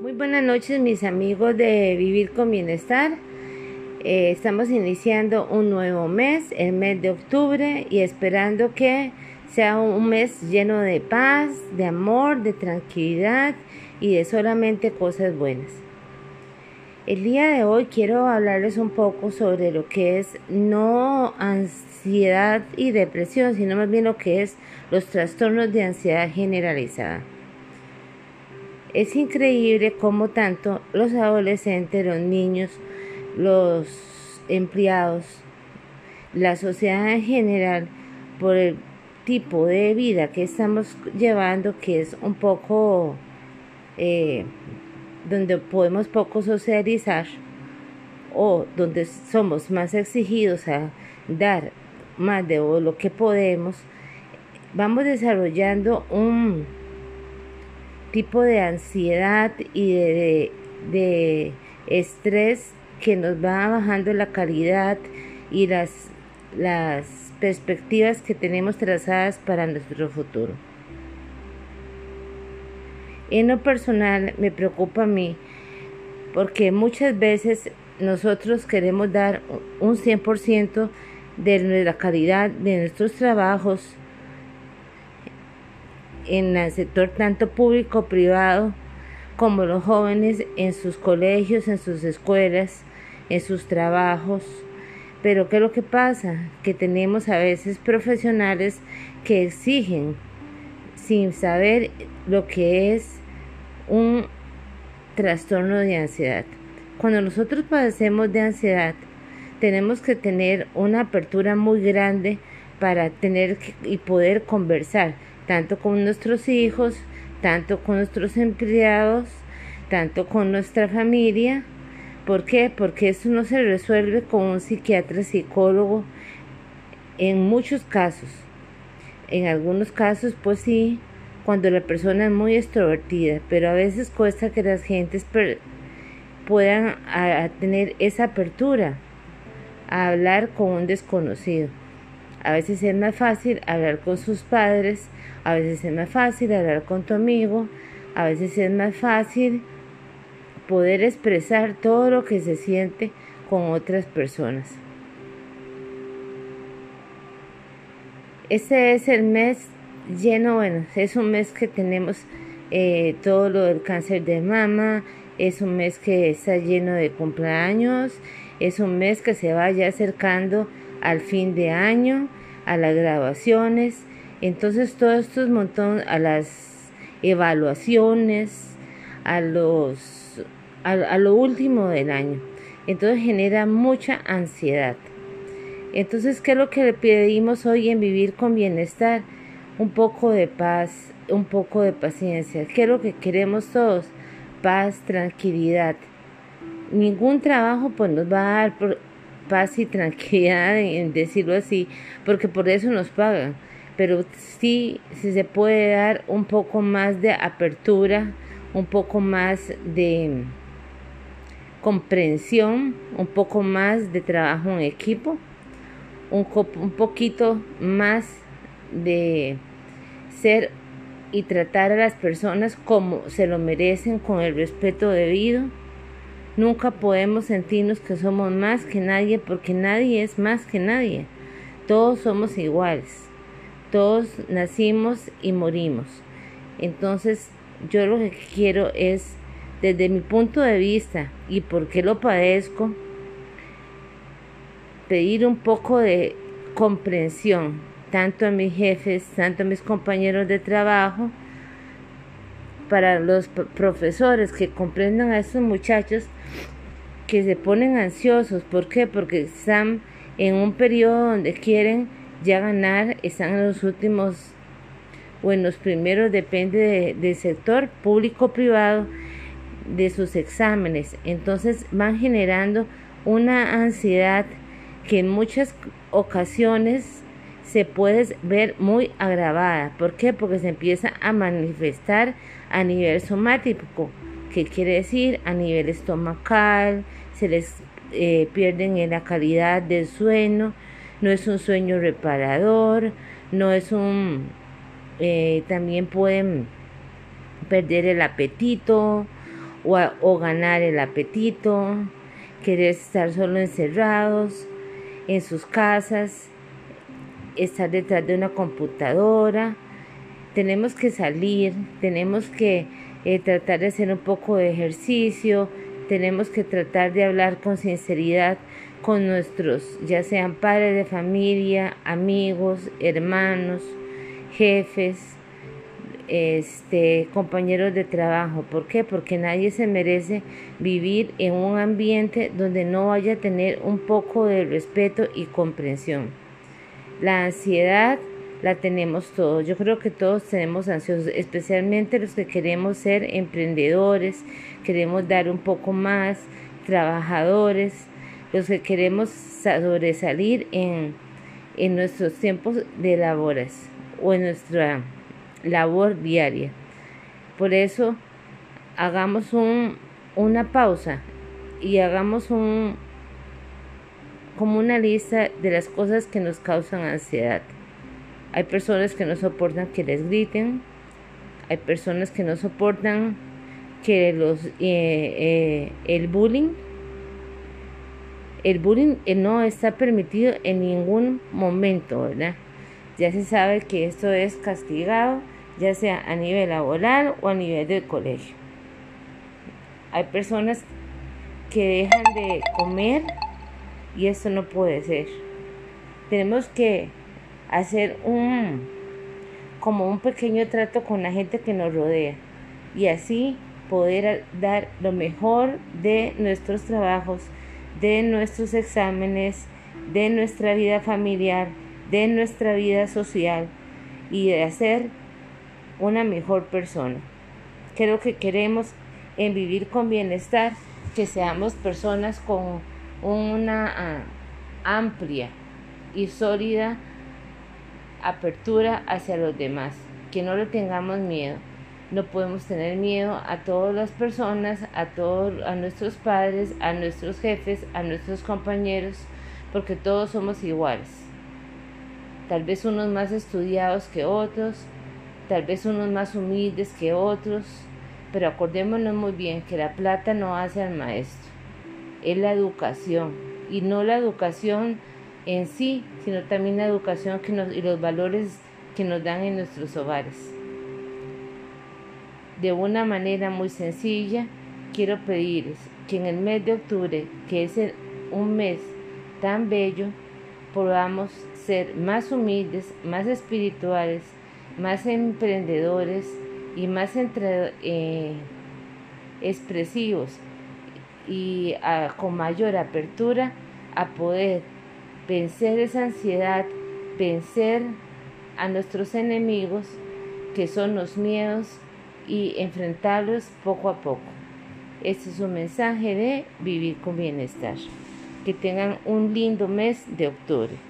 Muy buenas noches mis amigos de Vivir con Bienestar. Eh, estamos iniciando un nuevo mes, el mes de octubre, y esperando que sea un mes lleno de paz, de amor, de tranquilidad y de solamente cosas buenas. El día de hoy quiero hablarles un poco sobre lo que es no ansiedad y depresión, sino más bien lo que es los trastornos de ansiedad generalizada. Es increíble cómo tanto los adolescentes, los niños, los empleados, la sociedad en general, por el tipo de vida que estamos llevando, que es un poco eh, donde podemos poco socializar o donde somos más exigidos a dar más de lo que podemos, vamos desarrollando un tipo de ansiedad y de, estrés que nos va bajando la calidad y las, las perspectivas que tenemos trazadas para nuestro futuro. En lo personal me preocupa a mí porque muchas veces nosotros queremos dar un 100% de la calidad de nuestros trabajos en el sector tanto público privado como los jóvenes en sus colegios, en sus escuelas, en sus trabajos. Pero ¿qué es lo que pasa? Que tenemos a veces profesionales que exigen sin saber lo que es un trastorno de ansiedad. Cuando nosotros padecemos de ansiedad, tenemos que tener una apertura muy grande para tener y poder conversar tanto con nuestros hijos, tanto con nuestros empleados, tanto con nuestra familia. ¿Por qué? Porque eso no se resuelve con un psiquiatra, psicólogo, en muchos casos. En algunos casos, pues sí, cuando la persona es muy extrovertida, pero a veces cuesta que las gentes puedan tener esa apertura a hablar con un desconocido. A veces es más fácil hablar con sus padres, a veces es más fácil hablar con tu amigo, a veces es más fácil poder expresar todo lo que se siente con otras personas. Este es el mes lleno, bueno, es un mes que tenemos eh, todo lo del cáncer de mama, es un mes que está lleno de cumpleaños, es un mes que se vaya acercando al fin de año, a las grabaciones, entonces todo esto es montón a las evaluaciones, a los a, lo último del año. Entonces genera mucha ansiedad. Entonces, ¿qué es lo que le pedimos hoy en vivir con bienestar? Un poco de paz, un poco de paciencia. ¿Qué es lo que queremos todos? Paz, tranquilidad. Ningún trabajo pues nos va a dar paz y tranquilidad, en decirlo así, porque por eso nos pagan. Pero sí, sí se puede dar un poco más de apertura, un poco más de comprensión, un poco más de trabajo en equipo, un, un poquito más de ser y tratar a las personas como se lo merecen con el respeto debido Nunca podemos sentirnos que somos más que nadie porque nadie es más que nadie. Todos somos iguales. Todos nacimos y morimos. Entonces yo lo que quiero es, desde mi punto de vista y porque lo padezco, pedir un poco de comprensión, tanto a mis jefes, tanto a mis compañeros de trabajo, para los profesores que comprendan a estos muchachos que se ponen ansiosos. ¿Por qué? Porque están en un periodo donde quieren ya ganar, están en los últimos o en los primeros, depende del sector público-privado, de sus exámenes. Entonces van generando una ansiedad que en muchas ocasiones se puede ver muy agravada. ¿Por qué? Porque se empieza a manifestar a nivel somático, que quiere decir a nivel estomacal, se les eh, pierden en la calidad del sueño, no es un sueño reparador, no es un... Eh, también pueden perder el apetito o, o ganar el apetito, querer estar solo encerrados en sus casas, estar detrás de una computadora. Tenemos que salir, tenemos que eh, tratar de hacer un poco de ejercicio, tenemos que tratar de hablar con sinceridad con nuestros, ya sean padres de familia, amigos, hermanos, jefes, este, compañeros de trabajo. ¿Por qué? Porque nadie se merece vivir en un ambiente donde no vaya a tener un poco de respeto y comprensión. La ansiedad la tenemos todos. Yo creo que todos tenemos ansiosos, especialmente los que queremos ser emprendedores, queremos dar un poco más, trabajadores, los que queremos sobresalir en, en nuestros tiempos de labores o en nuestra labor diaria. Por eso, hagamos un, una pausa y hagamos un, como una lista de las cosas que nos causan ansiedad. Hay personas que no soportan que les griten, hay personas que no soportan que los eh, eh, el bullying el bullying eh, no está permitido en ningún momento, ¿verdad? Ya se sabe que esto es castigado, ya sea a nivel laboral o a nivel del colegio. Hay personas que dejan de comer y esto no puede ser. Tenemos que hacer un como un pequeño trato con la gente que nos rodea y así poder dar lo mejor de nuestros trabajos, de nuestros exámenes, de nuestra vida familiar, de nuestra vida social y de hacer una mejor persona. Creo que queremos en vivir con bienestar que seamos personas con una ah, amplia y sólida apertura hacia los demás, que no le tengamos miedo. No podemos tener miedo a todas las personas, a todos, a nuestros padres, a nuestros jefes, a nuestros compañeros, porque todos somos iguales. Tal vez unos más estudiados que otros, tal vez unos más humildes que otros, pero acordémonos muy bien que la plata no hace al maestro, es la educación y no la educación en sí, sino también la educación que nos, y los valores que nos dan en nuestros hogares. De una manera muy sencilla, quiero pedirles que en el mes de octubre, que es un mes tan bello, podamos ser más humildes, más espirituales, más emprendedores y más eh, expresivos y con mayor apertura a poder vencer esa ansiedad, vencer a nuestros enemigos, que son los miedos, y enfrentarlos poco a poco. Este es un mensaje de vivir con bienestar. Que tengan un lindo mes de octubre.